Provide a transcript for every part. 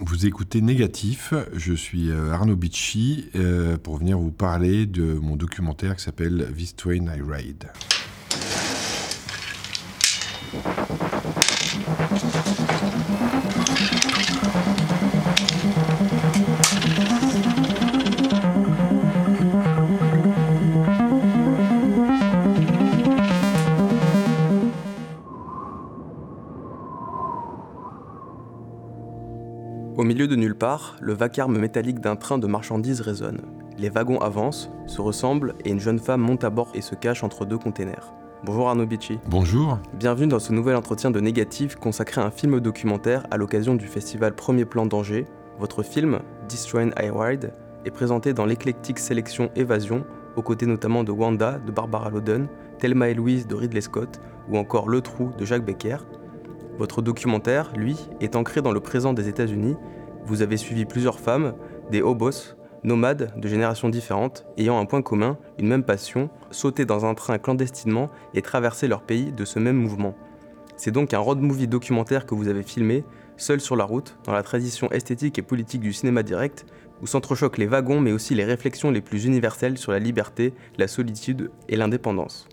Vous écoutez Négatif, je suis euh, Arnaud Bicci euh, pour venir vous parler de mon documentaire qui s'appelle This Train I Ride. Part, le vacarme métallique d'un train de marchandises résonne. Les wagons avancent, se ressemblent et une jeune femme monte à bord et se cache entre deux containers. Bonjour Arnaud Bicci. Bonjour. Bienvenue dans ce nouvel entretien de Négatif consacré à un film documentaire à l'occasion du festival Premier Plan d'Angers. Votre film, Destroying I Ride, est présenté dans l'éclectique sélection Évasion, aux côtés notamment de Wanda de Barbara Loden, Thelma et Louise de Ridley Scott ou encore Le Trou de Jacques Becker. Votre documentaire, lui, est ancré dans le présent des États-Unis. Vous avez suivi plusieurs femmes, des hobos, nomades de générations différentes, ayant un point commun, une même passion, sauter dans un train clandestinement et traverser leur pays de ce même mouvement. C'est donc un road movie documentaire que vous avez filmé, seul sur la route, dans la tradition esthétique et politique du cinéma direct, où s'entrechoquent les wagons mais aussi les réflexions les plus universelles sur la liberté, la solitude et l'indépendance.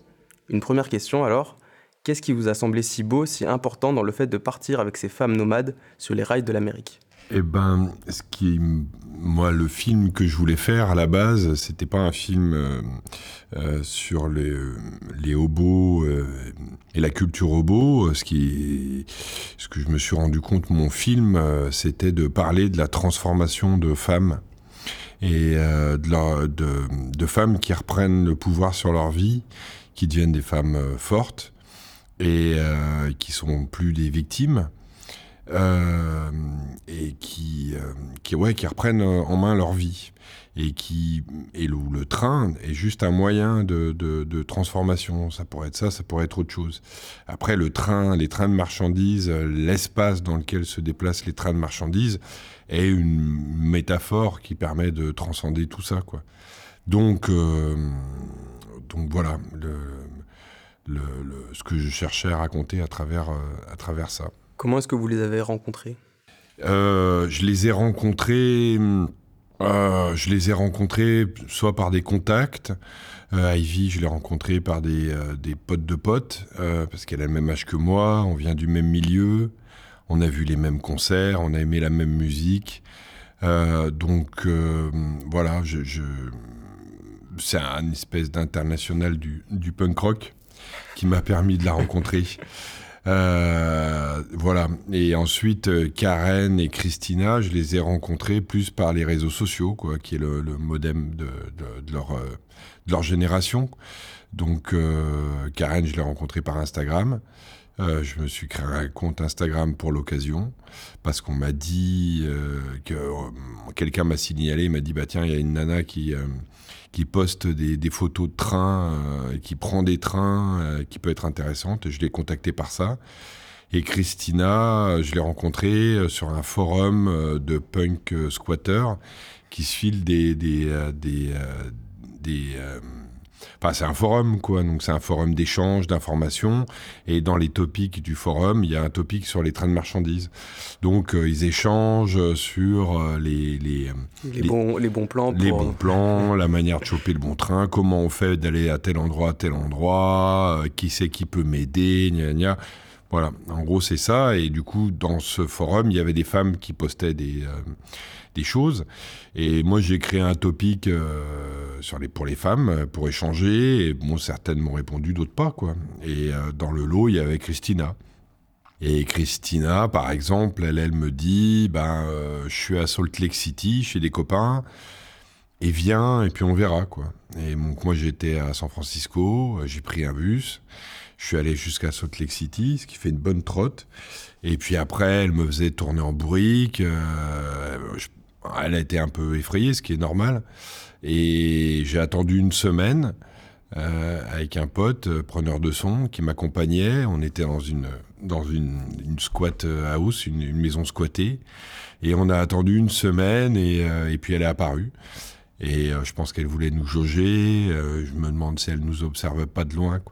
Une première question alors, Qu'est-ce qui vous a semblé si beau, si important dans le fait de partir avec ces femmes nomades sur les rails de l'Amérique? Eh ben, ce qui, moi, le film que je voulais faire à la base, c'était pas un film euh, euh, sur les, les hobos euh, et la culture hobo. Ce qui, ce que je me suis rendu compte, mon film, euh, c'était de parler de la transformation de femmes et euh, de, de, femmes qui reprennent le pouvoir sur leur vie, qui deviennent des femmes euh, fortes et euh, qui sont plus des victimes euh, et qui, euh, qui, ouais, qui reprennent euh, en main leur vie et qui et le, train est juste un moyen de, transformation. Ça pourrait être ça, ça pourrait être autre chose. Après, le train, les trains de marchandises, l'espace dans lequel se déplacent les trains de marchandises est une métaphore qui permet de transcender tout ça, quoi. Donc, donc voilà ce que je cherchais à raconter à travers, à travers ça. Comment est-ce que vous les avez rencontrés? Euh, je les ai rencontrés. euh, je les ai rencontrés soit par des contacts. Euh, Ivy, je l'ai rencontrée par des, des potes de potes, parce qu'elle a le même âge que moi, on vient du même milieu, on a vu les mêmes concerts, on a aimé la même musique. Donc voilà, je, je- c'est un espèce d'international du, du punk rock qui m'a permis de la rencontrer. Euh, voilà. Et ensuite, euh, Karen et Christina, je les ai rencontrés plus par les réseaux sociaux, quoi, qui est le, le modem de, de- leur, euh, de leur génération. Donc, Karen, je l'ai rencontrée par Instagram. Euh, je me suis créé un compte Instagram pour l'occasion parce qu'on m'a dit euh, que euh, quelqu'un m'a signalé, il m'a dit bah tiens il y a une nana qui euh, qui poste des, des photos de trains, euh, qui prend des trains, qui peut être intéressante. Je l'ai contacté par ça. Et Christina, je l'ai rencontrée sur un forum de punk squatter qui se file des des des, des, euh, Enfin, c'est un forum, quoi. Donc, c'est un forum d'échange, d'informations. Et dans les topics du forum, il y a un topic sur les trains de marchandises. Donc, euh, ils échangent sur euh, les, les, euh, les, Les- bons, les bons plans pour... les bons plans, la manière de choper le bon train, comment on fait d'aller à tel endroit, à tel endroit, euh, qui c'est qui peut m'aider, gna gna. Voilà, en gros c'est ça. Et du coup, dans ce forum, il y avait des femmes qui postaient des, euh, choses. Et moi, j'ai créé un topic euh, sur les, pour les femmes, euh, pour échanger. Et bon, certaines m'ont répondu, d'autres pas, quoi. Et dans le lot, il y avait Christina. Et Christina, par exemple, elle, elle me dit, ben, je suis à Salt Lake City, chez des copains, et viens, et puis on verra, quoi. Et donc, moi, j'étais à San Francisco, j'ai pris un bus, je suis allé jusqu'à Salt Lake City, ce qui fait une bonne trotte. Et puis après, elle me faisait tourner en bourrique. euh, elle a été un peu effrayée, ce qui est normal. Et j'ai attendu une semaine euh, avec un pote, euh, preneur de son, qui m'accompagnait. On était dans une, dans une, une squat house, une, maison squattée. Et on a attendu une semaine et, puis elle est apparue. Et je pense qu'elle voulait nous jauger. je me demande si elle nous observe pas de loin.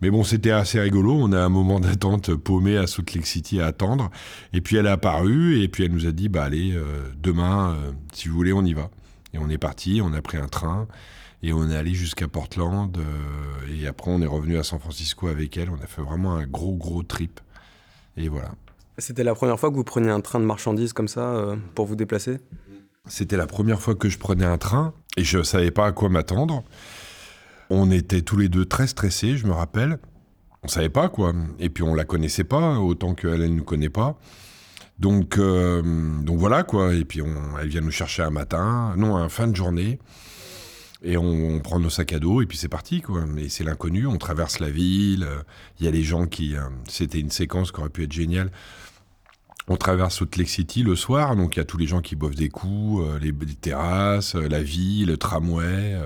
Mais bon, c'était assez rigolo. On a un moment d'attente paumé à Salt Lake City à attendre. Et puis elle est apparue et puis elle nous a dit, bah allez, euh, demain, euh, si vous voulez, on y va. Et on est parti, on a pris un train et on est allé jusqu'à Portland. Euh, et après, on est revenu à San Francisco avec elle. On a fait vraiment un gros, gros trip. Et voilà. C'était la première fois que vous preniez un train de marchandises comme ça pour vous déplacer? C'était la première fois que je prenais un train et je ne savais pas à quoi m'attendre. On était tous les deux très stressés, je me rappelle. On savait pas quoi. Et puis on la connaissait pas autant qu'elle ne nous connaît pas. Donc, euh, donc voilà quoi. Et puis elle vient nous chercher un matin, non, un fin de journée. Et on, prend nos sacs à dos et puis c'est parti quoi. Mais c'est l'inconnu. On traverse la ville. Il y a les gens qui. Euh, c'était une séquence qui aurait pu être géniale. On traverse Salt Lake City le soir, donc il y a tous les gens qui boivent des coups, euh, les, terrasses, la ville, le tramway.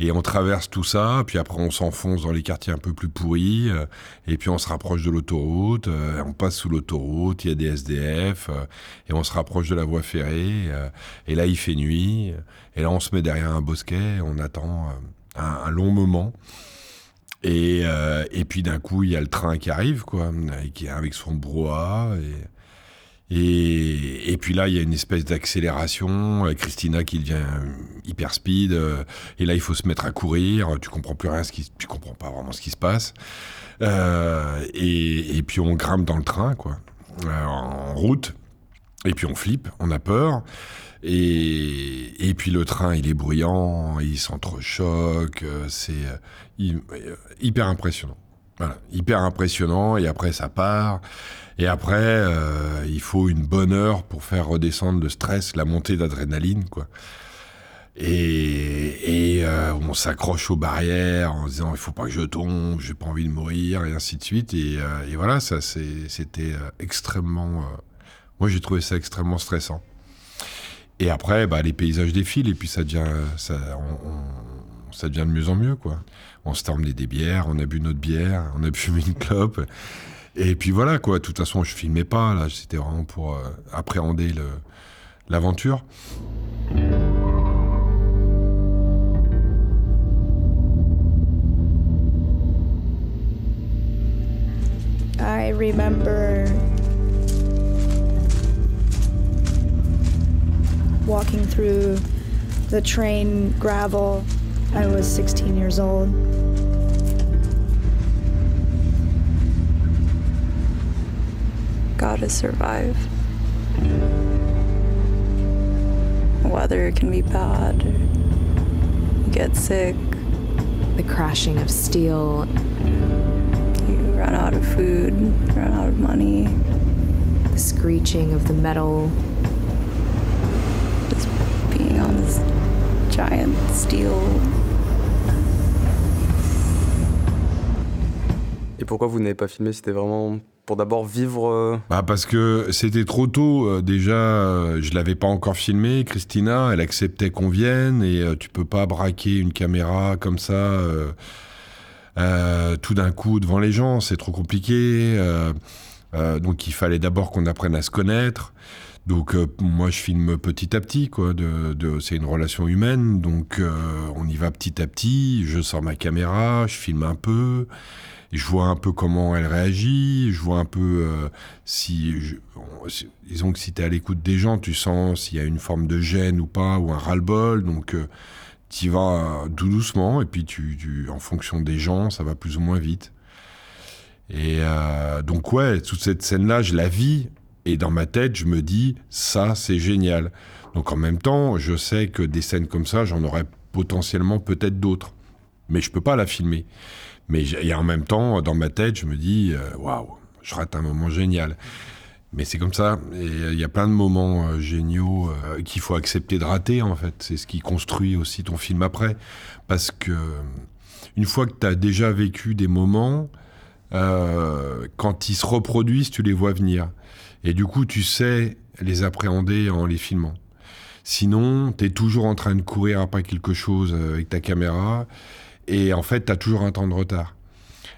Et on traverse tout ça, puis après on s'enfonce dans les quartiers un peu plus pourris, euh, et puis on se rapproche de l'autoroute, euh, on passe sous l'autoroute, il y a des SDF, euh, et on se rapproche de la voie ferrée, et là il fait nuit, et là on se met derrière un bosquet, on attend un, long moment. Et, puis d'un coup, il y a le train qui arrive, quoi, qui avec son brouhaha. Et, et, puis là, il y a une espèce d'accélération. Christina qui devient hyper speed. Euh, et là, il faut se mettre à courir. Tu comprends plus rien, ce qui, tu comprends pas vraiment ce qui se passe. Euh, et, puis on grimpe dans le train, quoi, euh, en route. Et puis on flippe, on a peur. Et, et puis le train, il est bruyant, il s'entrechoque. C'est hyper impressionnant. Voilà, hyper impressionnant. Et après, ça part. Et après, euh, il faut une bonne heure pour faire redescendre le stress, la montée d'adrénaline, quoi. Et, et euh, on s'accroche aux barrières en disant il faut pas que je tombe, j'ai pas envie de mourir, et ainsi de suite. Et, euh, et voilà, ça c'était extrêmement. moi, j'ai trouvé ça extrêmement stressant. Et après, bah, les paysages défilent et puis ça devient, ça, ça devient de mieux en mieux, quoi. On s'est emmené des bières, on a bu notre bière, on a fumé une clope. Et puis voilà, quoi. De toute façon, je filmais pas, là. C'était vraiment pour euh, appréhender l'aventure. I remember walking through the train gravel. I was 16 years old. Gotta survive. Weather can be bad, you get sick. The crashing of steel. You run out of food, run out of money. The screeching of the metal. Just being on this giant steel. Et pourquoi vous n'avez pas filmé C'était vraiment pour d'abord vivre euh, bah Parce que c'était trop tôt. Euh, déjà, euh, je l'avais pas encore filmé. Christina, elle acceptait qu'on vienne et tu peux pas braquer une caméra comme ça tout d'un coup devant les gens. C'est trop compliqué. donc il fallait d'abord qu'on apprenne à se connaître. Donc moi je filme petit à petit quoi. C'est une relation humaine. Donc on y va petit à petit. Je sors ma caméra, je filme un peu je vois un peu comment elle réagit, je vois un peu euh, si, disons que si tu es à l'écoute des gens, tu sens s'il y a une forme de gêne ou pas, ou un ras-le-bol, donc euh, tu vas tout doucement, et puis tu, en fonction des gens, ça va plus ou moins vite. Et euh, donc ouais, toute cette scène-là, je la vis, et dans ma tête, je me dis, ça, c'est génial. Donc en même temps, je sais que des scènes comme ça, j'en aurais potentiellement peut-être d'autres, mais je peux pas la filmer. Mais en même temps, dans ma tête, je me dis, euh, waouh, je rate un moment génial. Mais c'est comme ça. Et il y a plein de moments euh, géniaux euh, qu'il faut accepter de rater, en fait. C'est ce qui construit aussi ton film après. Parce que une fois que tu as déjà vécu des moments, quand ils se reproduisent, tu les vois venir. Et du coup, tu sais les appréhender en les filmant. Sinon, tu es toujours en train de courir après quelque chose avec ta caméra et en fait, tu as toujours un temps de retard.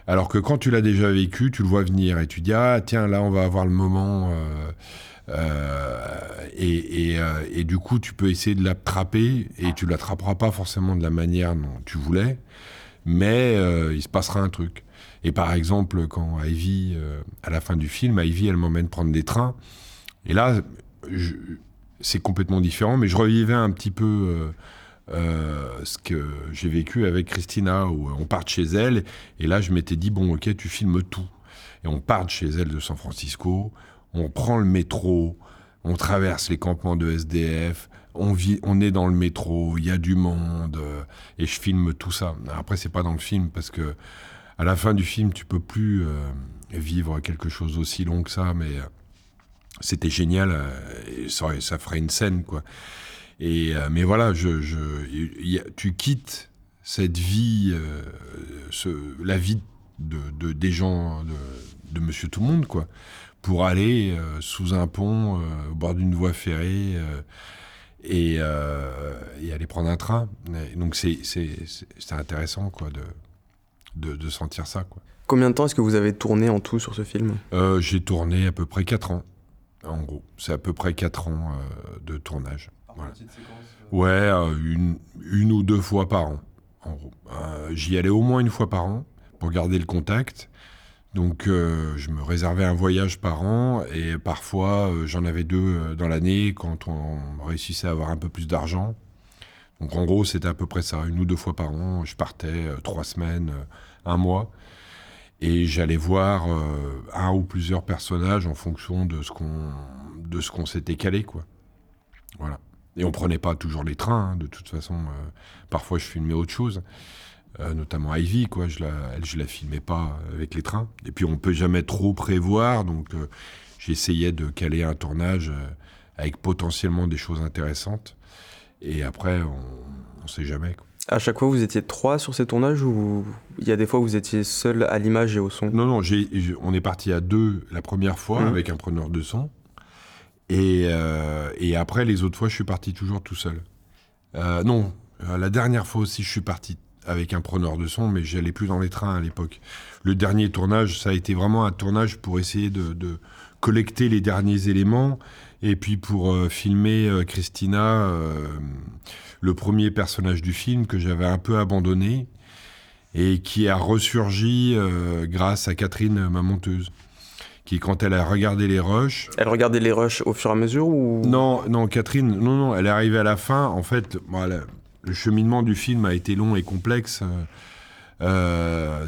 Alors que quand tu l'as déjà vécu, tu le vois venir et tu dis Ah, tiens, là, on va avoir le moment. Euh, euh, et, euh, et, du coup, tu peux essayer de l'attraper et tu l'attraperas pas forcément de la manière dont tu voulais, mais il se passera un truc. Et par exemple, quand Ivy, à la fin du film, Ivy, elle m'emmène prendre des trains. Et là, c'est complètement différent, mais je revivais un petit peu euh, euh, ce que j'ai vécu avec Christina, où on part de chez elle, et là, je m'étais dit, bon, ok, tu filmes tout. Et on part de chez elle de San Francisco, on prend le métro, on traverse les campements de SDF, on, vit, on est dans le métro, il y a du monde, euh, et je filme tout ça. Après, c'est pas dans le film, parce que à la fin du film, tu peux plus euh, vivre quelque chose aussi long que ça, mais euh, c'était génial, euh, et ça ferait une scène, quoi. Et, euh, mais voilà, je, je, il y a- tu quittes cette vie, euh, ce, la vie de, de- des gens, de, de Monsieur Tout le Monde, quoi, pour aller euh, sous un pont, euh, au bord d'une voie ferrée, et, et aller prendre un train. Et donc c'est intéressant, quoi, de, sentir ça, quoi. Combien de temps est-ce que vous avez tourné en tout sur ce film? J'ai tourné à peu près 4 ans, en gros. C'est à peu près 4 ans de tournage. Voilà. Ouais, euh, une, une ou deux fois par an, en gros. Euh, J'y allais au moins une fois par an pour garder le contact. Donc, euh, je me réservais un voyage par an et parfois euh, j'en avais deux euh, dans l'année quand on réussissait à avoir un peu plus d'argent. Donc, en gros, c'était à peu près ça, une ou deux fois par an. Je partais euh, trois semaines, euh, un mois. Et j'allais voir euh, un ou plusieurs personnages en fonction de ce qu'on de ce qu'on s'était calé, quoi. Voilà. Et on prenait pas toujours les trains, hein, de toute façon. euh, parfois, je filmais autre chose, euh, notamment Ivy, quoi. Je la, elle, je la filmais pas avec les trains. Et puis, on peut jamais trop prévoir, donc euh, j'essayais de caler un tournage euh, avec potentiellement des choses intéressantes. Et après, on, on sait jamais. quoi. À chaque fois, vous étiez trois sur ces tournages ou il y a des fois où vous étiez seul à l'image et au son? Non, non, on est parti à deux la première fois Mhm. avec un preneur de son. Et, euh, et après, les autres fois, je suis parti toujours tout seul. Euh, non, euh, la dernière fois aussi, je suis parti avec un preneur de son, mais j'allais plus dans les trains à l'époque. Le dernier tournage, ça a été vraiment un tournage pour essayer de, collecter les derniers éléments et puis pour filmer Christina, le premier personnage du film que j'avais un peu abandonné et qui a ressurgi grâce à Catherine, ma monteuse, qui, quand elle a regardé les rushs, Elle regardait les rushs au fur et à mesure ou non, non, Catherine, non, non, elle est arrivée à la fin. En fait, voilà, le cheminement du film a été long et complexe. Euh,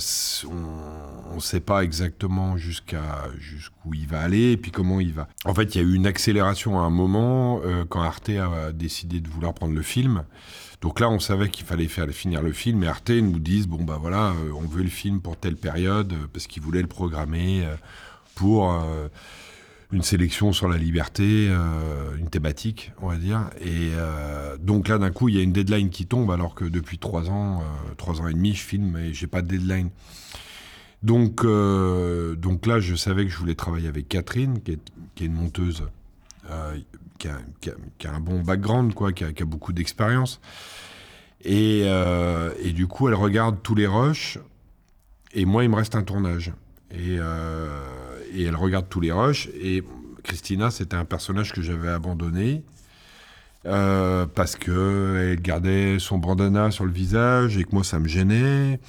on ne sait pas exactement jusqu'à jusqu'où il va aller et puis comment il va. En fait, il y a eu une accélération à un moment euh, quand Arte a décidé de vouloir prendre le film. Donc là, on savait qu'il fallait faire finir le film et Arte nous disent bon bah voilà, euh, on veut le film pour telle période parce qu'ils voulaient le programmer pour euh, une sélection sur la liberté, euh, une thématique, on va dire. Et euh, donc là, d'un coup, il y a une deadline qui tombe, alors que depuis trois ans, trois ans et demi, je filme et j'ai pas de deadline. Donc, donc là, je savais que je voulais travailler avec Catherine, qui est, une monteuse, qui, a, un bon background, quoi, qui a, beaucoup d'expérience. Et, et du coup, elle regarde tous les rushs, et moi, il me reste un tournage. Et, et elle regarde tous les rushs. Et Christina, c'était un personnage que j'avais abandonné euh, parce que elle gardait son bandana sur le visage et que moi, ça me gênait.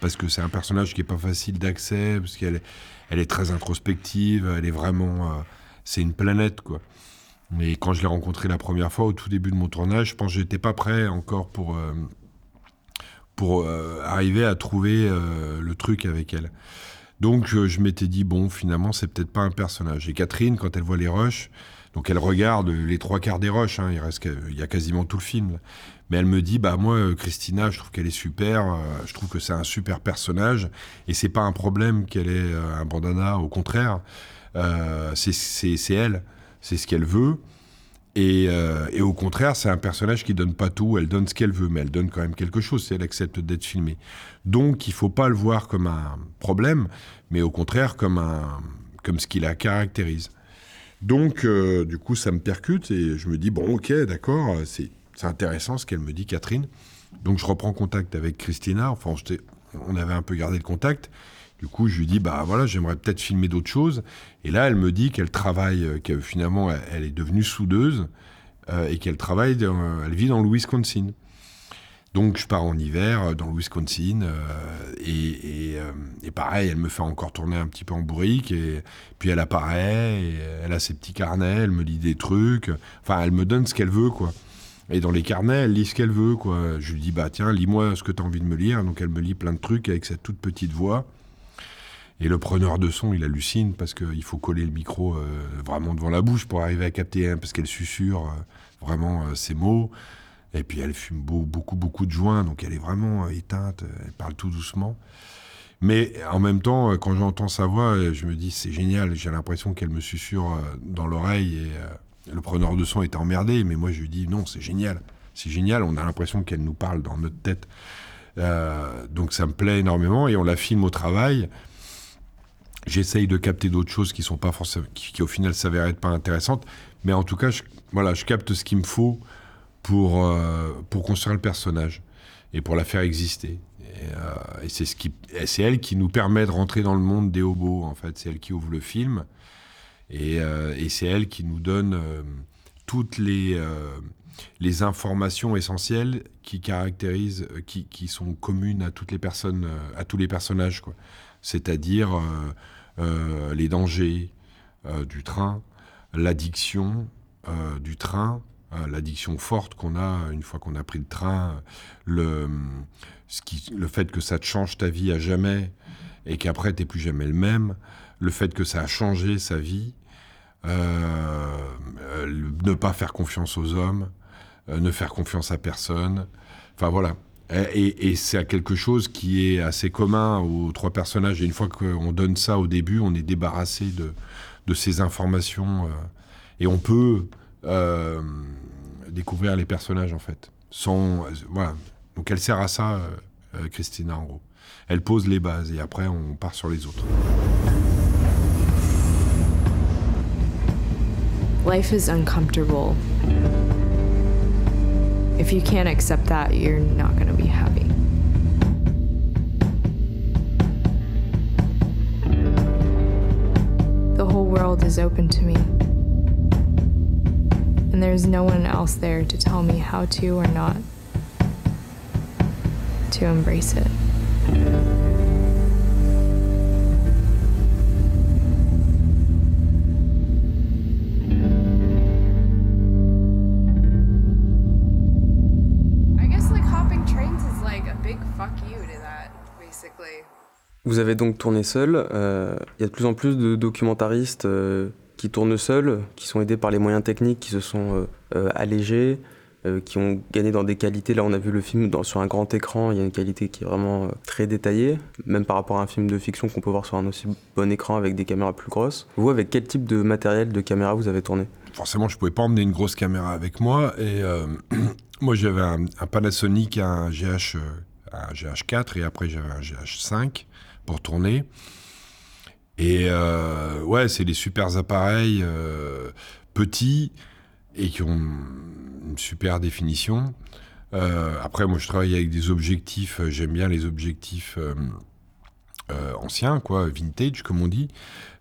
Parce que c'est un personnage qui est pas facile d'accès, parce qu'elle est, très introspective, elle est vraiment. euh, c'est une planète, quoi. Mais quand je l'ai rencontrée la première fois, au tout début de mon tournage, je pense que j'étais pas prêt encore pour, euh, pour arriver à trouver le truc avec elle. Donc euh, je m'étais dit, bon, finalement, c'est peut-être pas un personnage. Et Catherine, quand elle voit les rushs, donc elle regarde les trois quarts des rushs, hein, il, reste, il y a quasiment tout le film. Mais elle me dit, bah moi, euh, Christina, je trouve qu'elle est super, euh, je trouve que c'est un super personnage, et c'est pas un problème qu'elle ait un bandana, au contraire, euh, c'est elle, c'est ce qu'elle veut. Et, euh, et au contraire, c'est un personnage qui donne pas tout, elle donne ce qu'elle veut, mais elle donne quand même quelque chose si elle accepte d'être filmée. Donc il faut pas le voir comme un problème, mais au contraire comme, un, comme ce qui la caractérise. Donc euh, du coup, ça me percute et je me dis, bon ok, d'accord, c'est intéressant ce qu'elle me dit, Catherine. Donc je reprends contact avec Christina, enfin on avait un peu gardé le contact. Du coup, je lui dis, bah voilà, j'aimerais peut-être filmer d'autres choses. Et là, elle me dit qu'elle travaille, euh, que finalement, elle, est devenue soudeuse euh, et qu'elle travaille, dans- elle vit dans le Wisconsin. Donc je pars en hiver euh, dans le Wisconsin et, pareil, elle me fait encore tourner un petit peu en bourrique et puis elle apparaît, elle a ses petits carnets, elle me lit des trucs, enfin elle me donne ce qu'elle veut quoi. Et dans les carnets, elle lit ce qu'elle veut quoi. Je lui dis bah tiens, lis-moi ce que tu as envie de me lire. Donc elle me lit plein de trucs avec cette toute petite voix. Et le preneur de son, il hallucine parce qu'il faut coller le micro euh, vraiment devant la bouche pour arriver à capter, hein, parce qu'elle susurre euh, vraiment euh, ses mots. Et puis elle fume beau- beaucoup, beaucoup de joints, donc elle est vraiment euh, éteinte, euh, elle parle tout doucement. Mais en même temps, euh, quand j'entends sa voix, euh, je me dis c'est génial, j'ai l'impression qu'elle me susurre euh, dans l'oreille et euh, le preneur de son est emmerdé, mais moi je lui dis non, c'est génial, c'est génial, on a l'impression qu'elle nous parle dans notre tête. Euh, donc ça me plaît énormément et on la filme au travail. J'essaye de capter d'autres choses qui sont pas forcément, qui, au final s'avèrent être pas intéressantes, mais en tout cas, je, voilà, je capte ce qu'il me faut pour euh, pour construire le personnage et pour la faire exister. Et, euh, c'est ce qui, c'est elle qui nous permet de rentrer dans le monde des hobos. En fait, c'est elle qui ouvre le film et, euh, c'est elle qui nous donne toutes les les informations essentielles qui caractérisent, qui, qui sont communes à toutes les personnes, à tous les personnages, quoi. C'est-à-dire euh, les dangers euh, du train, l'addiction euh, du train, l'addiction forte qu'on a une fois qu'on a pris le train, qui, le fait que ça te change ta vie à jamais et qu'après t'es plus jamais le même, le fait que ça a changé sa vie, ne pas faire confiance aux hommes, ne faire confiance à personne. Enfin voilà. Et, et- c'est quelque chose qui est assez commun aux trois personnages. Et une fois qu'on donne ça au début, on est débarrassé de, ces informations euh, et on peut euh, découvrir les personnages en fait. Euh. Donc elle sert à ça, euh, euh, Christina en gros. Elle pose les bases et après on part sur les autres. Life is uncomfortable. If you can't accept that, you're not going to be happy. The whole world is open to me. And there's no one else there to tell me how to or not to embrace it. Vous avez donc tourné seul. euh, Il y a de plus en plus de documentaristes euh, qui tournent seuls, qui sont aidés par les moyens techniques qui se sont euh, allégés, qui ont gagné dans des qualités. Là, on a vu le film sur un grand écran. Il y a une qualité qui est vraiment très détaillée, même par rapport à un film de fiction qu'on peut voir sur un aussi bon écran avec des caméras plus grosses. Vous, avec quel type de matériel de caméra vous avez tourné? Forcément, je pouvais pas emmener une grosse caméra avec moi. Et moi, j'avais un, un Panasonic, un GH, un GH4, et après j'avais un GH5 pour tourner. Et euh, ouais, c'est des super appareils euh, petits et qui ont une super définition. Euh, après, moi, je travaille avec des objectifs. J'aime bien les objectifs anciens, quoi, vintage, comme on dit.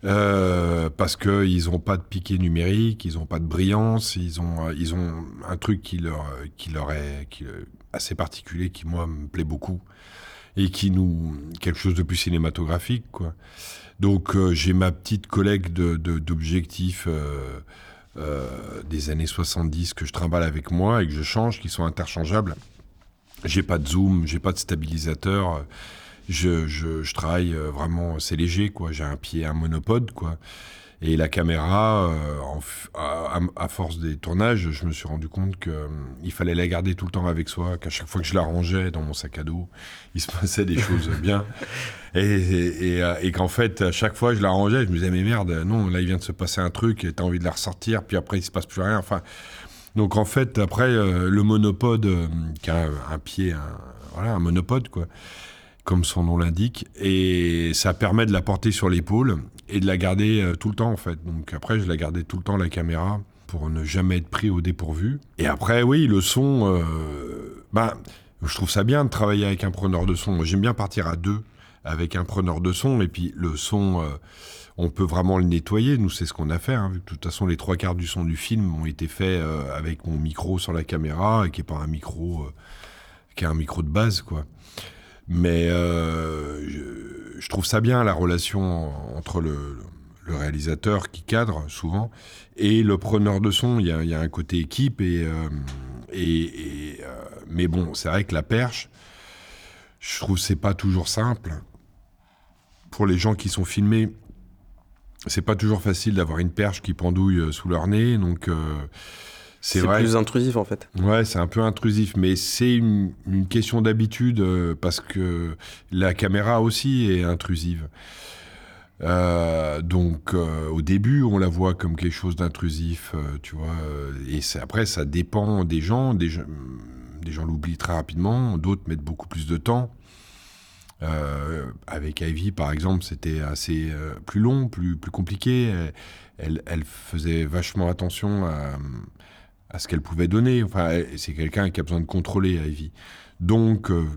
Parce qu'ils n'ont pas de piqué numérique, ils n'ont pas de brillance, ils ont, un truc qui leur, est assez particulier, qui moi me plaît beaucoup, et qui nous. quelque chose de plus cinématographique, quoi. Donc euh, j'ai ma petite collègue de- de- d'objectifs euh, euh, des années 70 que je trimballe avec moi et que je change, qui sont interchangeables. J'ai pas de zoom, j'ai pas de stabilisateur. Je, je, je travaille vraiment, c'est léger, quoi. J'ai un pied, un monopode, quoi. Et la caméra, euh, à, force des tournages, je me suis rendu compte qu'il fallait la garder tout le temps avec soi, qu'à chaque fois que je la rangeais dans mon sac à dos, il se passait des choses bien. Euh, et qu'en fait, à chaque fois que je la rangeais, je me disais, mais merde, non, là, il vient de se passer un truc, et t'as envie de la ressortir, puis après, il se passe plus rien. Enfin, donc en fait, après, euh, le monopode, qui a un, un pied, un, voilà, un monopode, quoi comme son nom l'indique, et ça permet de la porter sur l'épaule et de la garder euh, tout le temps en fait. Donc après, je la gardais tout le temps la caméra pour ne jamais être pris au dépourvu. Et après, oui, le son, euh, ben, je trouve ça bien de travailler avec un preneur de son. J'aime bien partir à deux avec un preneur de son, et puis le son, euh, on peut vraiment le nettoyer. Nous, c'est ce qu'on a fait. Hein, de toute façon, les trois quarts du son du film ont été faits euh, avec mon micro sur la caméra, et qui n'est pas un micro. qui a un micro de base, quoi. Mais je trouve ça bien, la relation entre le, réalisateur qui cadre souvent et le preneur de son. Il y a, un côté équipe et, euh, et, euh, mais bon, c'est vrai que la perche, je trouve c'est pas toujours simple pour les gens qui sont filmés. C'est pas toujours facile d'avoir une perche qui pendouille euh, sous leur nez, donc c'est plus intrusif en fait. Ouais, c'est un peu intrusif, mais c'est une, une question d'habitude euh, parce que la caméra aussi est intrusive. Euh, donc euh, au début, on la voit comme quelque chose d'intrusif, tu vois. et après, ça dépend des gens. Des gens, des gens l'oublient très rapidement, d'autres mettent beaucoup plus de temps. Euh, avec Ivy, par exemple, c'était assez euh, plus long, plus, plus compliqué. Elle, elle, elle faisait vachement attention à, à ce qu'elle pouvait donner. Enfin, c'est quelqu'un qui a besoin de contrôler Ivy. Donc, euh,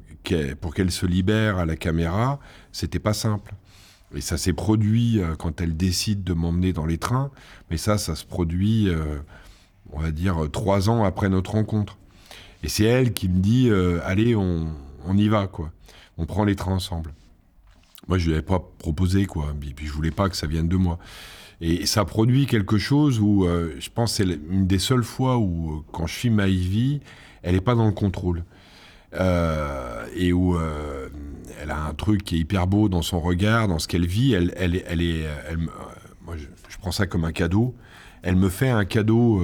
pour qu'elle se libère à la caméra, c'était pas simple. Et ça s'est produit euh, quand elle décide de m'emmener dans les trains. Mais ça, ça se produit, euh, on va dire, trois ans après notre rencontre. Et c'est elle qui me dit, allez, on, y va, quoi. On prend les trains ensemble. Moi, je lui avais pas proposé, quoi. Et puis, je voulais pas que ça vienne de moi. Et ça produit quelque chose où, euh, je pense, c'est une des seules fois où, euh, quand je filme Ivy, elle n'est pas dans le contrôle. Euh, et où elle a un truc qui est hyper beau dans son regard, dans ce qu'elle vit. Elle, elle, elle est, elle moi, je, je prends ça comme un cadeau. Elle me fait un cadeau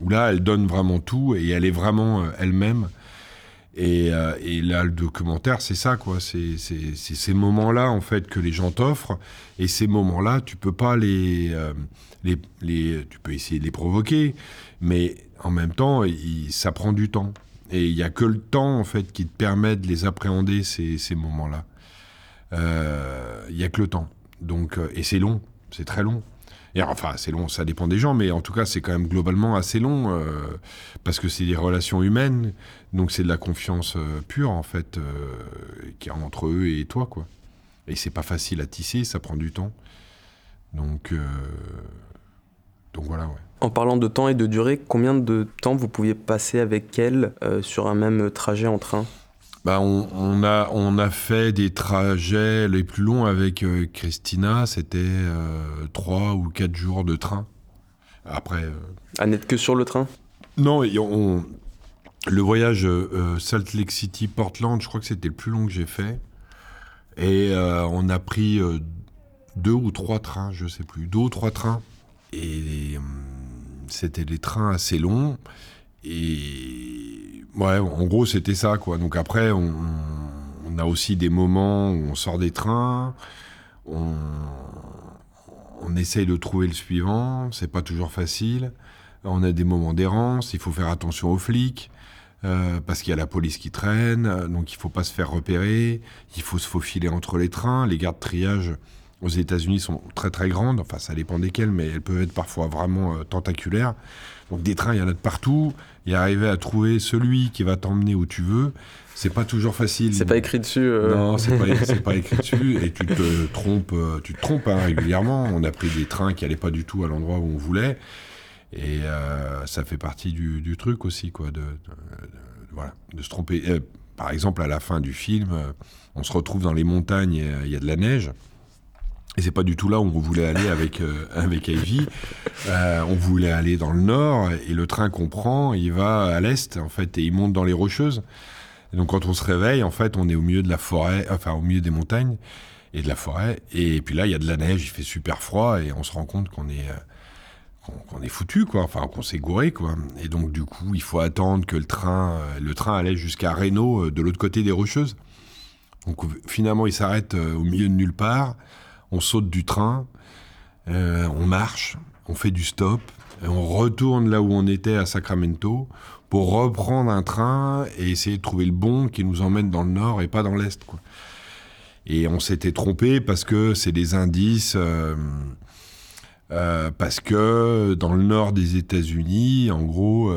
où là, elle donne vraiment tout et elle est vraiment elle-même. Et, euh, et là, le documentaire, c'est ça, quoi. C'est ces moments-là, en fait, que les gens t'offrent. Et ces moments-là, tu peux pas les, euh, Tu peux essayer de les provoquer, mais en même temps, ça prend du temps. Et il y a que le temps, en fait, qui te permet de les appréhender, ces, moments-là. Euh, Il y a que le temps. Donc, euh, et c'est long, c'est très long. Et enfin, c'est long, ça dépend des gens, mais en tout cas, c'est quand même globalement assez long, euh, parce que c'est des relations humaines, donc c'est de la confiance euh, pure, en fait, euh, qu'il y a entre eux et toi, quoi. Et c'est pas facile à tisser, ça prend du temps. Donc, euh, donc voilà, ouais. En parlant de temps et de durée, combien de temps vous pouviez passer avec elle sur un même trajet en train? Bah, on, on a, on a fait des trajets les plus longs avec euh, Christina, c'était euh, trois ou quatre jours de train. Après, euh, À n'être que sur le train? Non, et on, le voyage euh, euh, Salt Lake City, Portland, je crois que c'était le plus long que j'ai fait. Et on a pris deux ou trois trains, je sais plus, deux ou trois trains. Et c'était des trains assez longs. Et ouais, en gros, c'était ça, quoi. Donc après, on, a aussi des moments où on sort des trains, on, essaye de trouver le suivant, c'est pas toujours facile. On a des moments d'errance, il faut faire attention aux flics, euh, parce qu'il y a la police qui traîne, euh, donc il faut pas se faire repérer, il faut se faufiler entre les trains. Les gardes de triage aux États-Unis sont très très grandes, enfin ça dépend desquelles, mais elles peuvent être parfois vraiment euh, tentaculaires. Donc des trains, il y en a de partout, et arriver à trouver celui qui va t'emmener où tu veux, c'est pas toujours facile. C'est pas écrit dessus euh, Non, c'est pas, écrit dessus et tu te trompes, euh, tu te trompes hein, régulièrement. On a pris des trains qui allaient pas du tout à l'endroit où on voulait et euh, ça fait partie du, du truc aussi, quoi, de, de- de- voilà, de se tromper. Par exemple, à la fin du film, on se retrouve dans les montagnes, il y a de la neige. Et c'est pas du tout là où on voulait aller avec euh, avec Ivy. Euh, on voulait aller dans le nord et le train qu'on prend, il va à l'est en fait et il monte dans les rocheuses. Donc quand on se réveille, en fait, on est au milieu de la forêt, enfin au milieu des montagnes et de la forêt. Et puis là, il y a de la neige, il fait super froid et on se rend compte qu'on est euh, est foutu quoi, enfin qu'on s'est gouré quoi. Et donc du coup, il faut attendre que le train, le train allait jusqu'à Reno, de l'autre côté des rocheuses. Donc finalement, il s'arrête au milieu de nulle part. On saute du train, euh, on marche, on fait du stop, on retourne là où on était à Sacramento pour reprendre un train et essayer de trouver le bon qui nous emmène dans le nord et pas dans l'est. Et on s'était trompé parce que c'est des indices, euh, euh, parce que dans le nord des États-Unis, en gros,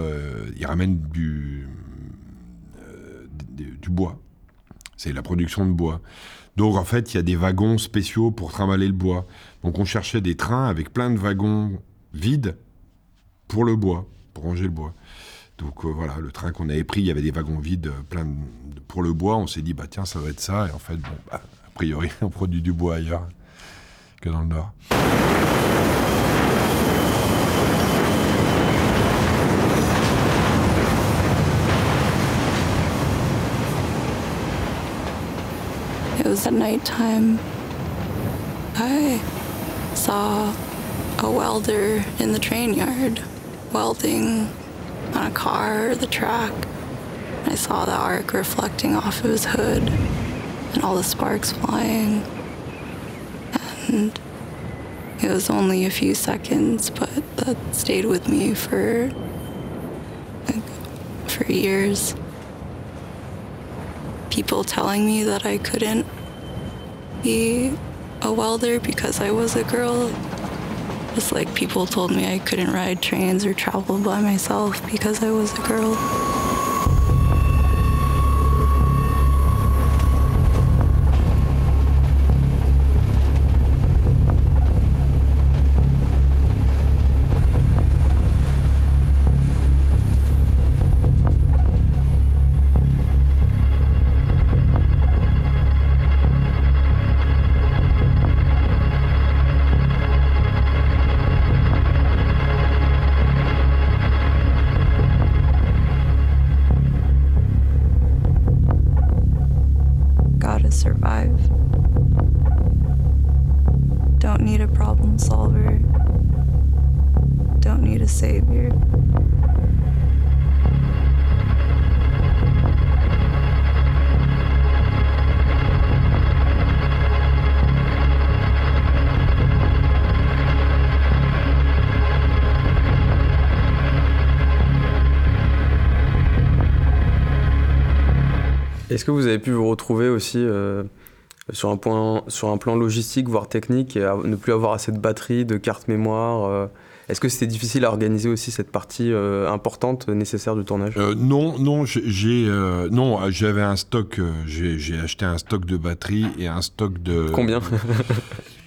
ils ramènent du, du bois. C'est la production de bois. Donc en fait, il y a des wagons spéciaux pour trimballer le bois. Donc on cherchait des trains avec plein de wagons vides pour le bois, pour ranger le bois. Donc euh, voilà, le train qu'on avait pris, il y avait des wagons vides euh, plein pour le bois. On s'est dit, bah tiens, ça va être ça. Et en fait, bon, bah, a priori, on produit du bois ailleurs que dans le Nord. Was at nighttime. I saw a welder in the train yard welding on a car the track. I saw the arc reflecting off of his hood and all the sparks flying. And it was only a few seconds, but that stayed with me for like, for years people telling me that I couldn't be a welder because I was a girl. Just like people told me I couldn't ride trains or travel by myself because I was a girl. Est-ce que vous avez pu vous retrouver aussi euh, sur, un point, sur un plan logistique, voire technique, et à- ne plus avoir assez de batterie, de carte mémoire euh, Est-ce que c'était difficile à organiser aussi cette partie euh, importante nécessaire du tournage? Non, non, j'ai, non, j'avais un stock. j'ai, acheté un stock de batteries et un stock de. Combien?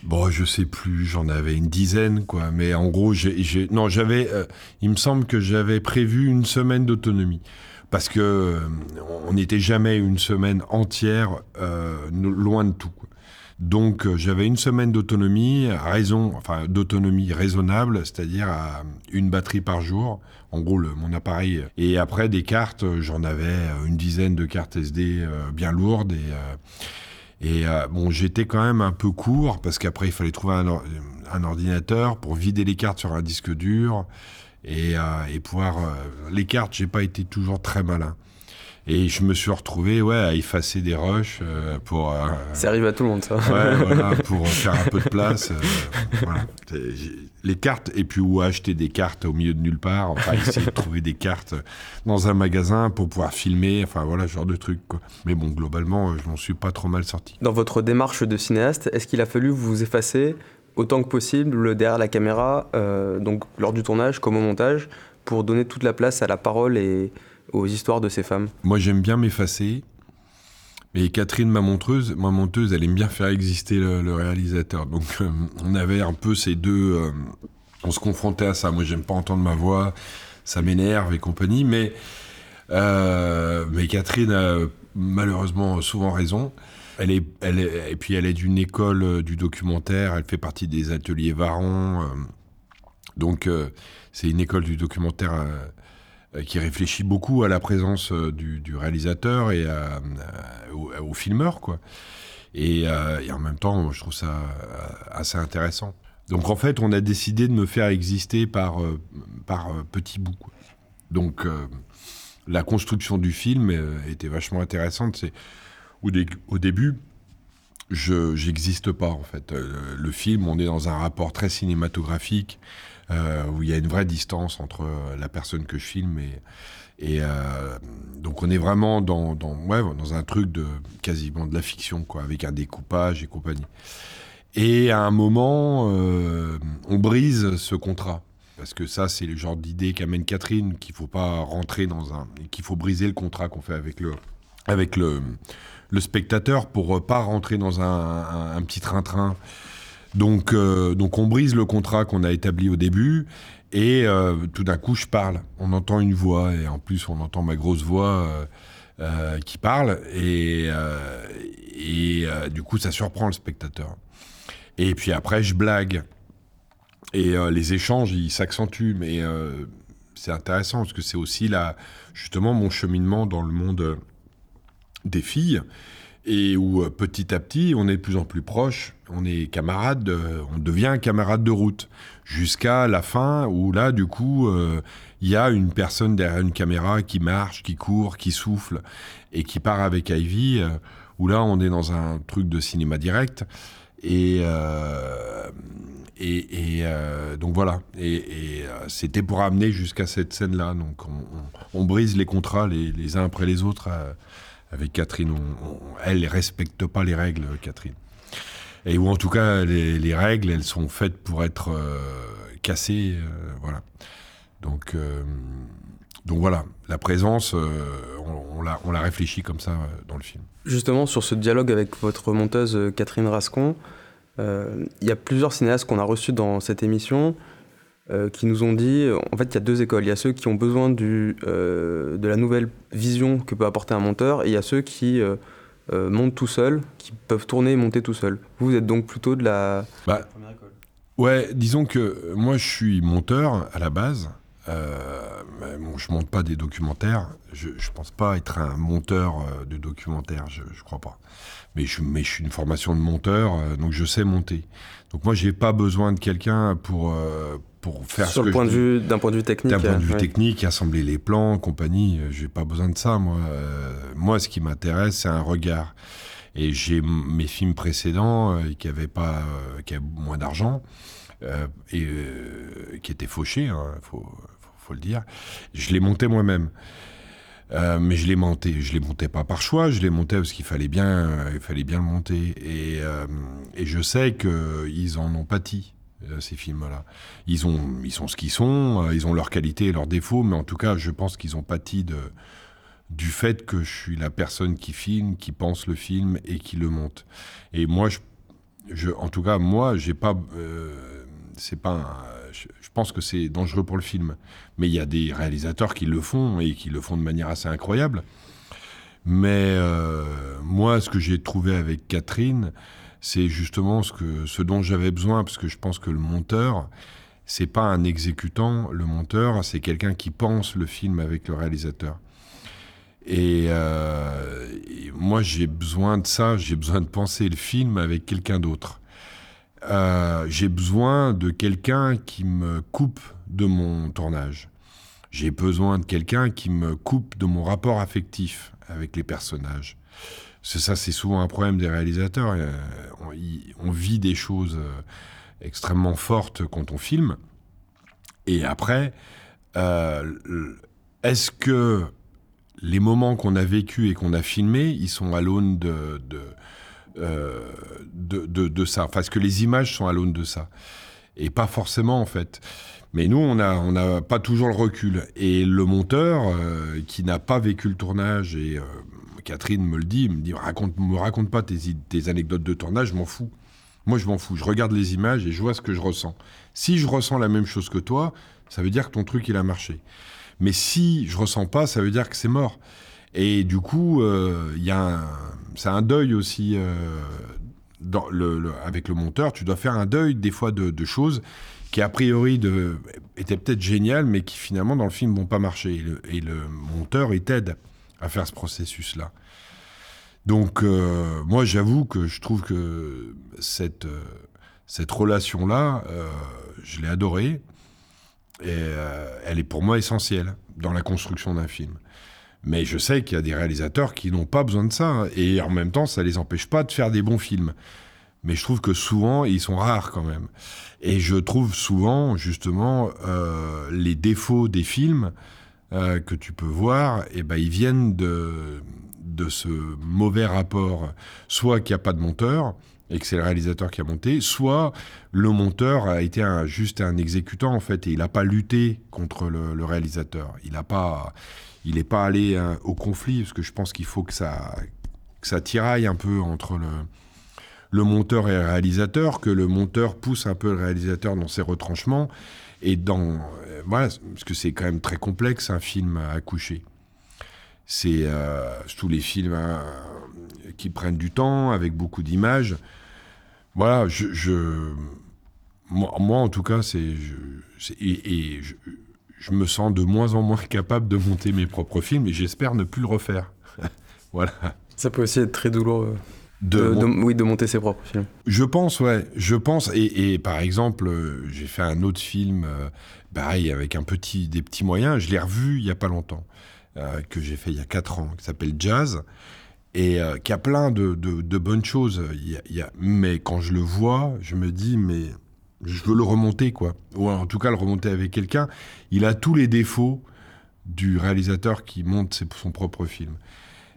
Bon, je sais plus, j'en avais une dizaine, quoi. Mais en gros, j'ai, non, j'avais, il me semble que j'avais prévu une semaine d'autonomie. Parce que euh, on n'était jamais une semaine entière euh, loin de tout. Donc euh, j'avais une semaine d'autonomie, raison, enfin d'autonomie raisonnable, c'est-à-dire à une batterie par jour. En gros, mon appareil. Et après des cartes, j'en avais une dizaine de cartes SD bien lourdes et bon, j'étais quand même un peu court parce qu'après il fallait trouver un ordinateur pour vider les cartes sur un disque dur et, euh, et pouvoir. euh, les cartes, j'ai pas été toujours très malin. Et je me suis retrouvé ouais, à effacer des rushs euh, pour. euh, Ça arrive à tout le monde, ça. Ouais, voilà, pour faire un peu de place. euh, voilà. Les cartes, et puis ou acheter des cartes au milieu de nulle part, enfin essayer de trouver des cartes dans un magasin pour pouvoir filmer, enfin voilà, ce genre de truc. Quoi. Mais bon, globalement, euh, je m'en suis pas trop mal sorti. Dans votre démarche de cinéaste, est-ce qu'il a fallu vous effacer autant que possible derrière la caméra, euh, donc lors du tournage comme au montage, pour donner toute la place à la parole et aux histoires de ces femmes Moi, j'aime bien m'effacer. Mais Catherine, ma monteuse, ma monteuse, elle aime bien faire exister le, réalisateur. Donc, euh, on avait un peu ces deux. euh, on se confrontait à ça. Moi, j'aime pas entendre ma voix, ça m'énerve et compagnie. Mais, mais Catherine a malheureusement souvent raison. Elle est, et puis elle est d'une école euh, du documentaire. Elle fait partie des ateliers Varon. euh, donc, euh, c'est une école du documentaire. qui réfléchit beaucoup à la présence du, réalisateur et au, filmeur, quoi. Et, en même temps, je trouve ça assez intéressant. Donc en fait, on a décidé de me faire exister par, par petits bouts. Donc la construction du film était vachement intéressante. Au, dé- au début, je j'existe pas en fait. Euh, le film, on est dans un rapport très cinématographique euh, où il y a une vraie distance entre euh, la personne que je filme et donc on est vraiment dans dans ouais, dans un truc de quasiment de la fiction quoi, avec un découpage et compagnie. Et à un moment, on brise ce contrat. Parce que ça, c'est le genre d'idée qu'amène Catherine, qu'il faut pas rentrer dans un. qu'il faut briser le contrat qu'on fait avec le, le spectateur pour pas rentrer dans un, petit train-train Donc, euh, donc on brise le contrat qu'on a établi au début et euh, tout d'un coup je parle. On entend une voix et en plus on entend ma grosse voix euh, euh, qui parle et, euh, et euh, du coup ça surprend le spectateur. Et puis après je blague et euh, les échanges ils s'accentuent mais euh, c'est intéressant parce que c'est aussi là justement mon cheminement dans le monde euh, des filles et où euh, petit à petit on est de plus en plus proches, on est camarades, euh, on devient camarade de route jusqu'à la fin où là du coup euh, il y a une personne derrière une caméra qui marche, qui court, qui souffle et qui part avec Ivy euh, où là on est dans un truc de cinéma direct et euh, et, euh, donc voilà. Et, euh, c'était pour amener jusqu'à cette scène là donc on, brise les contrats les, uns après les autres euh, avec Catherine on- on- elle ne respecte pas les règles Catherine. Et où en tout cas les, les règles elles sont faites pour être euh, cassées euh, voilà. Donc euh, donc voilà. La présence on, on la réfléchit comme ça dans le film. Justement, sur ce dialogue avec votre monteuse Catherine Rascon, il y a plusieurs cinéastes qu'on a reçus dans cette émission euh, qui nous ont dit, en fait, il y a deux écoles. Il y a ceux qui ont besoin du, euh, de la nouvelle vision que peut apporter un monteur, et il y a ceux qui euh, euh, montent tout seuls, qui peuvent tourner et monter tout seuls. Vous, vous êtes donc plutôt de la Bah, première école. Ouais, disons que moi je suis monteur à la base. Euh, mais bon, je monte pas des documentaires. Je, je pense pas être un monteur euh, de documentaires. Je, je crois pas. Mais je, mais je suis une formation de monteur, euh, donc je sais monter. Donc moi j'ai pas besoin de quelqu'un pour euh, pour faire Sur ce le que point de vue, d'un point de vue technique. D'un point de vue ouais. technique, assembler les plans, compagnie, euh, j'ai pas besoin de ça, moi. Euh, moi, ce qui m'intéresse, c'est un regard. Et j'ai mes films précédents euh, qui avaient pas, qui avaient moins d'argent et qui étaient fauchés, hein, faut, faut, faut le dire. Je les montais moi-même. Euh, mais je les montais, je les montais pas par choix, je les montais parce qu'il fallait bien, euh, il fallait bien le monter. Et, euh, et je sais que ils en ont pâti ces films-là. Ils ils sont ce qu'ils sont, ils ont leurs qualités et leurs défauts, mais en tout cas, je pense qu'ils ont pâti de du fait que je suis la personne qui filme, qui pense le film et qui le monte. Et moi, je, je en tout cas, moi, j'ai pas, c'est pas, un- je, pense que c'est dangereux pour le film. Mais il y a des réalisateurs qui le font et qui le font de manière assez incroyable. Mais euh, moi, ce que j'ai trouvé avec Catherine, c'est justement ce, que, ce dont j'avais besoin, parce que je pense que le monteur, c'est pas un exécutant. Le monteur, c'est quelqu'un qui pense le film avec le réalisateur. Et, euh, et moi, j'ai besoin de ça. J'ai besoin de penser le film avec quelqu'un d'autre. Euh, j'ai besoin de quelqu'un qui me coupe de mon tournage. J'ai besoin de quelqu'un qui me coupe de mon rapport affectif avec les personnages. C'est ça, c'est souvent un problème des réalisateurs. Euh, on, vit des choses euh, extrêmement fortes quand on filme. Et après, est-ce que les moments qu'on a vécus et qu'on a filmés, ils sont à l'aune de, euh, de, de- ça Parce que les images sont à l'aune de ça? Et pas forcément, en fait. Mais nous, on n'a on n'a pas toujours le recul. Et le monteur, euh, qui n'a pas vécu le tournage, et euh, Catherine me le dit, me dit raconte, me raconte pas tes, tes anecdotes de tournage, je m'en fous. Moi, je m'en fous. Je regarde les images et je vois ce que je ressens. Si je ressens la même chose que toi, ça veut dire que ton truc, il a marché. Mais si je ressens pas, ça veut dire que c'est mort. Et du coup, euh, c'est un deuil aussi euh, avec le monteur. Tu dois faire un deuil des fois de, choses qui a priori étaient peut-être géniales, mais qui finalement dans le film vont pas marcher. Et le, monteur, il t'aide à faire ce processus-là. Donc, euh, moi, j'avoue que je trouve que cette, relation-là, je l'ai adorée. Et elle est pour moi essentielle dans la construction d'un film. Mais je sais qu'il y a des réalisateurs qui n'ont pas besoin de ça. Et en même temps, ça les empêche pas de faire des bons films. Mais je trouve que souvent, ils sont rares quand même. Et je trouve souvent, justement, euh, les défauts des films euh, que tu peux voir, eh ben, ils viennent de, de ce mauvais rapport. Soit qu'il n'y a pas de monteur, et que c'est le réalisateur qui a monté, soit le monteur a été juste un exécutant, en fait, et il n'a pas lutté contre le, le réalisateur. Il n'a pas... Il n'est pas allé hein, au conflit, parce que je pense qu'il faut que ça, que ça tiraille un peu entre le, monteur et le réalisateur, que le monteur pousse un peu le réalisateur dans ses retranchements. Et dans. euh, voilà, parce que c'est quand même très complexe un film à coucher. C'est euh, tous les films hein, qui prennent du temps, avec beaucoup d'images. Voilà, je. moi, moi, en tout cas, c'est. Et, je me sens de moins en moins capable de monter mes propres films et j'espère ne plus le refaire. voilà. Ça peut aussi être très douloureux. De De, mon- de- oui, de monter ses propres films. Je pense, ouais. Je pense. Et, et par exemple, euh, j'ai fait un autre film, euh, pareil, avec un petit, des petits moyens. Je l'ai revu il y a pas longtemps, euh, que j'ai fait il y a 4 ans, qui s'appelle Jazz, et euh, qui a plein de, de- de bonnes choses. Il y a- il y a- mais quand je le vois, je me dis, mais je veux le remonter, quoi. Ou en tout cas, le remonter avec quelqu'un. Il a tous les défauts du réalisateur qui monte ses- son propre film.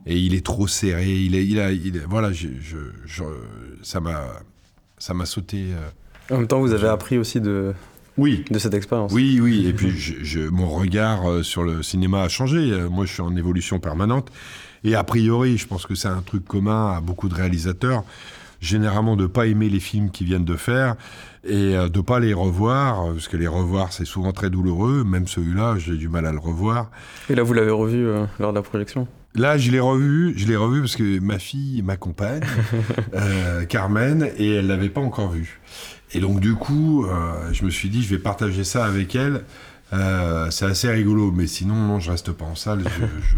Et il est trop serré. Il est, il a, il est- voilà, je, je- je- ça m'a, ça m'a sauté. euh. En même temps, vous avez appris aussi de, Oui, de cette expérience. oui, oui. Et puis, mon regard euh, sur le cinéma a changé. Euh, Moi, je suis en évolution permanente. Et a priori, je pense que c'est un truc commun à beaucoup de réalisateurs, généralement de pas aimer les films qu'ils viennent de faire et euh, de pas les revoir, euh, parce que les revoir, c'est souvent très douloureux. Même celui-là, j'ai du mal à le revoir. Et là, vous l'avez revu euh, lors de la projection? Là, je l'ai revu, je l'ai revu parce que ma fille m'accompagne, euh, Carmen, et elle l'avait pas encore vu. Et donc du coup, euh, je me suis dit, je vais partager ça avec elle. C'est assez rigolo, mais sinon, non, je reste pas en salle. Je, je-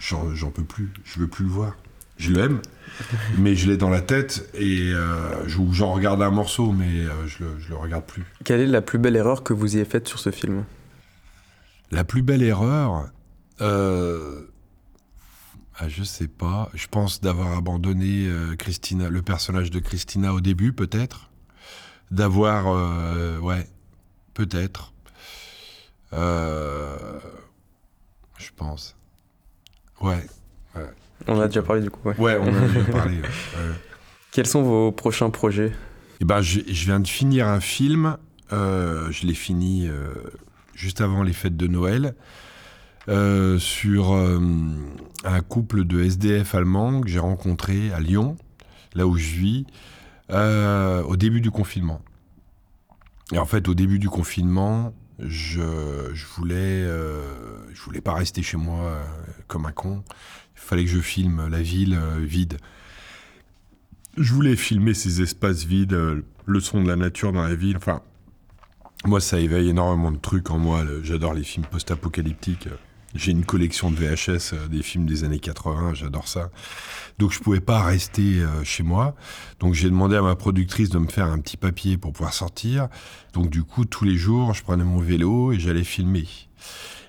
j'en, j'en peux plus. Je veux plus le voir. Je l'aime, mais je l'ai dans la tête et euh, je- j'en regarde un morceau, mais euh, je, le, je le regarde plus. Quelle est la plus belle erreur que vous ayez faite sur ce film? La plus belle erreur, euh, ah, je sais pas. Je pense d'avoir abandonné euh, Christina, le personnage de Christina au début, peut-être. D'avoir, ouais, peut-être. Je pense. Ouais, On a déjà parlé du coup. ouais. ouais, on a déjà parlé. ouais. Quels sont vos prochains projets? Eh ben, je, je viens de finir un film. euh, je l'ai fini euh, juste avant les fêtes de Noël. euh, sur un couple de SDF allemands que j'ai rencontré à Lyon, là où je vis, au début du confinement. Et en fait, au début du confinement, je, je voulais, je voulais pas rester chez moi comme un con. Fallait que je filme la ville euh, vide. Je voulais filmer ces espaces vides, euh, le son de la nature dans la ville. Enfin, moi, ça éveille énormément de trucs en moi. J'adore les films post-apocalyptiques. J'ai une collection de VHS euh, des films des années 80, j'adore ça. Donc je pouvais pas rester chez moi. Donc j'ai demandé à ma productrice de me faire un petit papier pour pouvoir sortir. Donc du coup, tous les jours, je prenais mon vélo et j'allais filmer.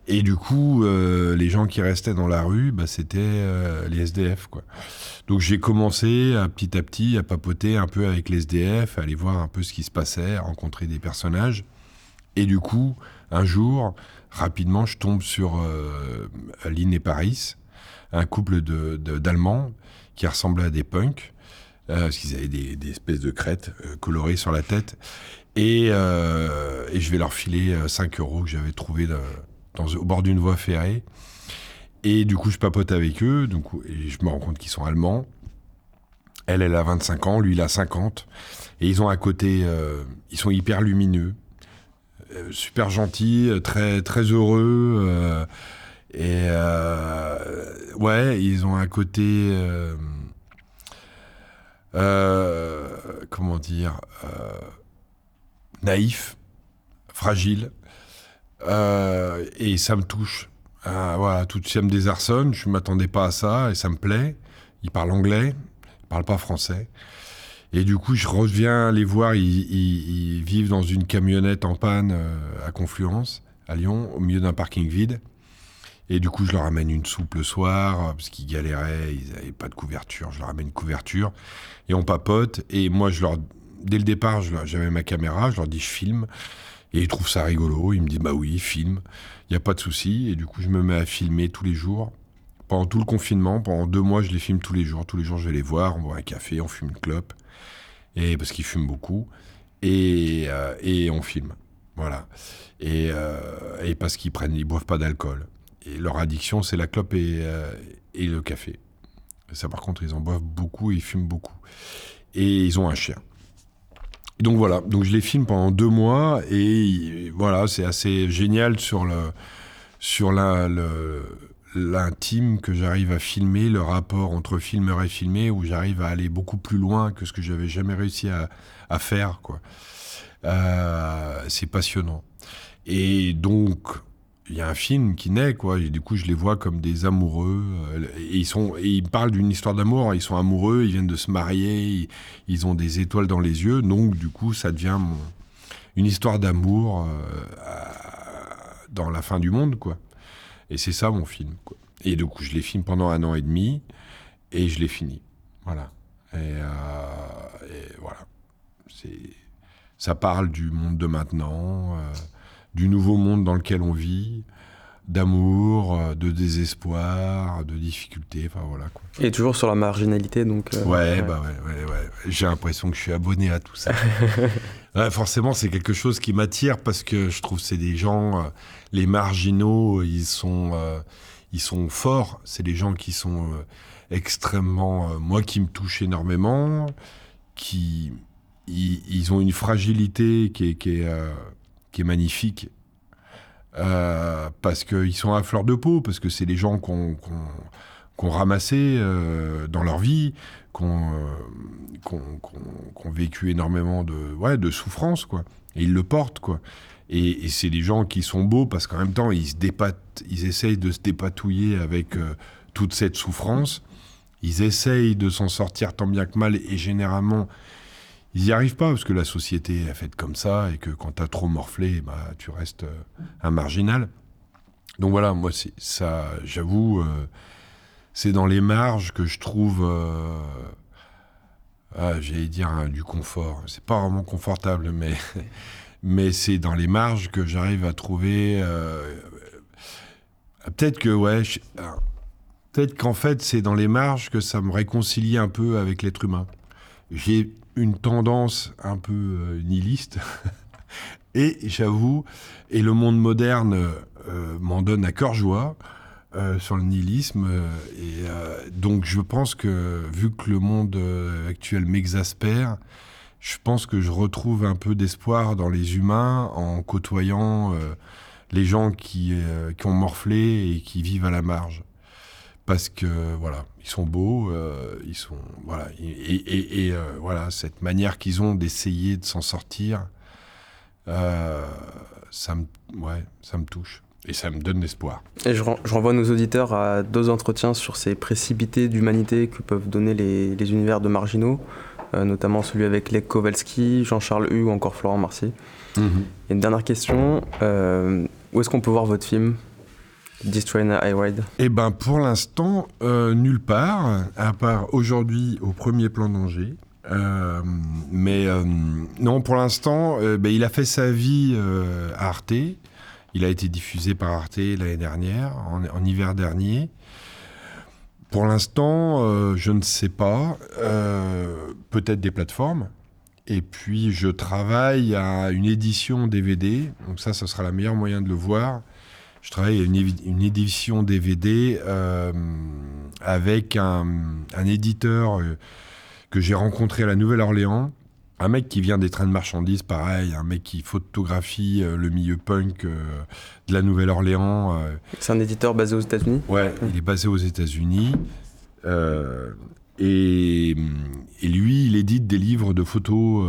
Et du coup, euh, les gens qui restaient dans la rue, bah, c'était euh, les SDF, quoi. Donc j'ai commencé petit à petit à papoter un peu avec les SDF, à aller voir un peu ce qui se passait, à rencontrer des personnages. Et du coup, un jour, rapidement, je tombe sur euh, et Paris, un couple d'Allemands qui ressemblaient à des punks, euh, parce qu'ils avaient des, espèces de crêtes colorées sur la tête. Et, je vais leur filer euh, 5 euros que j'avais trouvé au bord d'une voie ferrée. Et du coup, je papote avec eux, donc, et je me rends compte qu'ils sont allemands. Elle, elle a 25 ans, lui, il a 50. Et ils ont à côté, euh, ils sont hyper lumineux, euh, super gentils, euh, très, très heureux. et ouais, ils ont un côté. comment dire Naïf, fragile. Euh, et ça me touche. Ah, voilà, tout ça me désarçonne. Je ne m'attendais pas à ça et ça me plaît. Ils parlent anglais, ils parlent pas français. Et du coup, je reviens les voir. Ils, vivent dans une camionnette en panne euh, à Confluence, à Lyon, au milieu d'un parking vide. Et du coup, je leur amène une soupe le soir, euh, parce qu'ils galéraient, ils n'avaient pas de couverture. Je leur amène une couverture. Et on papote. Et moi, je leur, dès le départ, j'avais ma caméra, je leur dis je filme. Et ils trouvent ça rigolo. Ils me disent bah oui, filme. Il n'y a pas de souci. Et du coup, je me mets à filmer tous les jours. Pendant tout le confinement, pendant deux mois, je les filme tous les jours. Tous les jours, je vais les voir. On boit un café, on fume une clope. Et parce qu'ils fument beaucoup. Et, euh, et on filme. Voilà. Et, euh, et parce qu'ils prennent, ils boivent pas d'alcool. Et leur addiction, c'est la clope et, euh, et le café. Ça, par contre, ils en boivent beaucoup et ils fument beaucoup. et ils ont un chien. Donc voilà, donc je les filme pendant deux mois et voilà, c'est assez génial sur le sur l'intime que j'arrive à filmer, le rapport entre filmeur et filmé, où j'arrive à aller beaucoup plus loin que ce que j'avais jamais réussi à, à faire. Quoi. Euh, c'est passionnant. Et donc, il y a un film qui naît, quoi. Et du coup, je les vois comme des amoureux. euh, Et ils sont, et ils parlent d'une histoire d'amour. Ils sont amoureux, ils viennent de se marier, ils, ont des étoiles dans les yeux. Donc, du coup, ça devient une histoire d'amour euh, dans la fin du monde, quoi. Et c'est ça mon film. Et du coup, je les filme pendant un an et demi, et je les finis. Voilà. Et, euh, et voilà. Ça parle du monde de maintenant, euh, du nouveau monde dans lequel on vit, d'amour, euh, de désespoir, de difficultés, enfin voilà quoi. Et toujours sur la marginalité, donc. euh, Ouais, bah ouais, ouais, ouais. J'ai l'impression que je suis abonné à tout ça. Ouais, forcément, c'est quelque chose qui m'attire parce que je trouve que c'est des gens, euh, les marginaux, ils sont, euh, ils sont forts. C'est des gens qui sont extrêmement, moi, qui me touchent énormément, qui, ils, ils ont une fragilité qui est, qui est, qui est magnifique. Euh, parce qu'ils sont à fleur de peau, parce que c'est des gens qu'on qu'on ramassé euh, dans leur vie, qu'on euh, qu'on vécu énormément de, ouais, de souffrance, quoi. Et ils le portent, quoi. Et, c'est des gens qui sont beaux parce qu'en même temps, ils se dépatent, ils essayent de se dépatouiller avec toute cette souffrance. Ils essayent de s'en sortir tant bien que mal et généralement, ils n'y arrivent pas parce que la société est faite comme ça et que quand t'as trop morflé, bah, tu restes euh, un marginal. Donc voilà, moi, ça, j'avoue, euh, c'est dans les marges que je trouve, euh, ah, j'allais dire, hein, du confort. C'est pas vraiment confortable, mais, mais c'est dans les marges que j'arrive à trouver. peut-être que, ouais, peut-être qu'en fait, c'est dans les marges que ça me réconcilie un peu avec l'être humain. J'ai une tendance un peu euh, nihiliste. Et j'avoue, et le monde moderne euh, m'en donne à cœur joie euh, sur le nihilisme. et donc je pense que, vu que le monde actuel m'exaspère, je pense que je retrouve un peu d'espoir dans les humains en côtoyant les gens qui, qui ont morflé et qui vivent à la marge. Parce que, voilà, ils sont beaux, euh, ils sont. Voilà, et, et- et, euh, voilà, cette manière qu'ils ont d'essayer de s'en sortir, euh, ça, me, ouais, ça me touche. Et ça me donne l'espoir. Et je, je renvoie nos auditeurs à deux entretiens sur ces précipités d'humanité que peuvent donner les, les univers de marginaux, notamment celui avec Lech Kowalski, Jean-Charles Hu ou encore Florent Marcy. Et une dernière question, où est-ce qu'on peut voir votre film? Destroy Eh ben, pour l'instant, euh, nulle part, à part aujourd'hui au premier plan d'Angers. Euh, mais euh, non, pour l'instant, ben, il a fait sa vie à Arte. Il a été diffusé par Arte l'année dernière, en, hiver dernier. Pour l'instant, je ne sais pas. Peut-être des plateformes. Et puis, je travaille à une édition DVD. Donc ça, ce sera le meilleur moyen de le voir. Je travaille à une, édition DVD euh, avec un, un éditeur euh, que j'ai rencontré à la Nouvelle-Orléans. Un mec qui vient des trains de marchandises, pareil, un mec qui photographie euh, le milieu punk euh, de la Nouvelle-Orléans. euh, C'est un éditeur basé aux États-Unis? Ouais, il est basé aux États-Unis. Et, et lui, il édite des livres de photos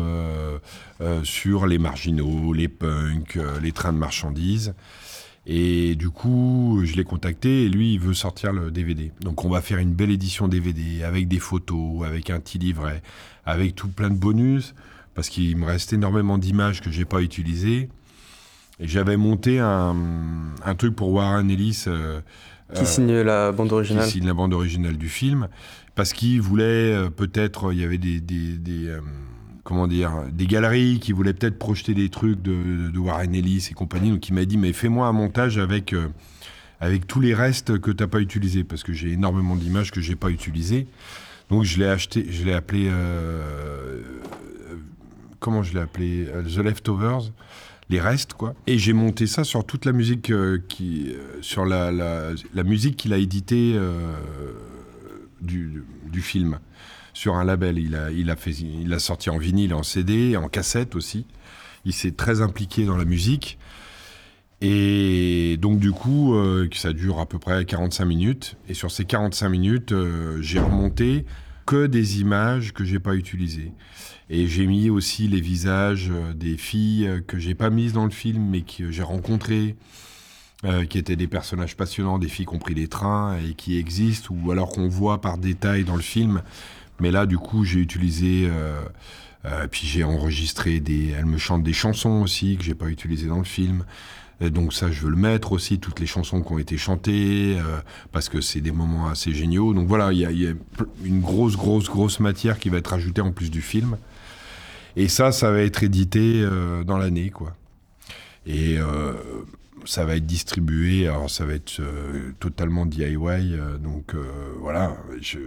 sur les marginaux, les punks, les trains de marchandises. Et du coup, je l'ai contacté et lui, il veut sortir le DVD. Donc, on va faire une belle édition DVD avec des photos, avec un petit livret, avec tout plein de bonus, parce qu'il me reste énormément d'images que j'ai pas utilisées. Et j'avais monté un, un truc pour Warren Ellis. euh, Qui euh, signe la bande qui originale signe la bande originale du film, parce qu'il voulait euh, peut-être, il y avait des, des, des, comment dire, des galeries qui voulaient peut-être projeter des trucs de, Warren Ellis et compagnie, donc il m'a dit mais fais-moi un montage avec euh, avec tous les restes que t'as pas utilisés, parce que j'ai énormément d'images que j'ai pas utilisées, donc je l'ai acheté, je l'ai appelé, euh, euh, comment je l'ai appelé, Euh, The Leftovers les restes quoi. Et j'ai monté ça sur toute la musique qui sur la, la, la musique qu'il a éditée du, du film sur un label. Il a, il a, fait, il a sorti en vinyle, en CD, en cassette aussi. Il s'est très impliqué dans la musique. Et donc du coup, euh, ça dure à peu près 45 minutes. Et sur ces 45 minutes, euh, j'ai remonté que des images que j'ai pas utilisées. Et j'ai mis aussi les visages euh, des filles que j'ai pas mises dans le film, mais que j'ai rencontrées, qui étaient des personnages passionnants, des filles qui ont pris les trains et qui existent, ou alors qu'on voit par détail dans le film. Mais là, du coup, j'ai utilisé. Euh, euh, puis j'ai enregistré des. Elles me chantent des chansons aussi que j'ai pas utilisées dans le film. Donc ça, je veux le mettre aussi, toutes les chansons qui ont été chantées, euh, parce que c'est des moments assez géniaux. Donc voilà, il y a, une grosse, grosse, grosse matière qui va être ajoutée en plus du film. Et ça, ça va être édité dans l'année, quoi. Et ça va être distribué, alors ça va être euh, totalement DIY, euh, donc euh, voilà, je,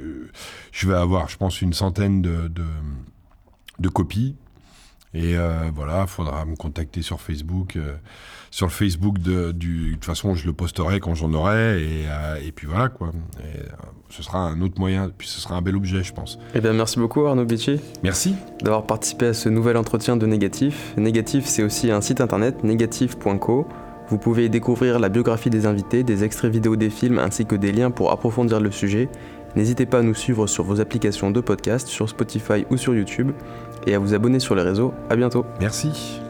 je vais avoir, je pense, une centaine de, de, de copies. Et voilà, il faudra me contacter sur Facebook. sur le Facebook de, du. De toute façon, je le posterai quand j'en aurai. Et, et puis voilà, quoi. Et, ce sera un autre moyen. Puis ce sera un bel objet, je pense. Eh bien, merci beaucoup Arnaud Bici Merci. d'avoir participé à ce nouvel entretien de Négatif. Négatif, c'est aussi un site internet, négatif.co. Vous pouvez découvrir la biographie des invités, des extraits vidéo des films ainsi que des liens pour approfondir le sujet. N'hésitez pas à nous suivre sur vos applications de podcast, sur Spotify ou sur YouTube, et à vous abonner sur les réseaux. À bientôt. Merci.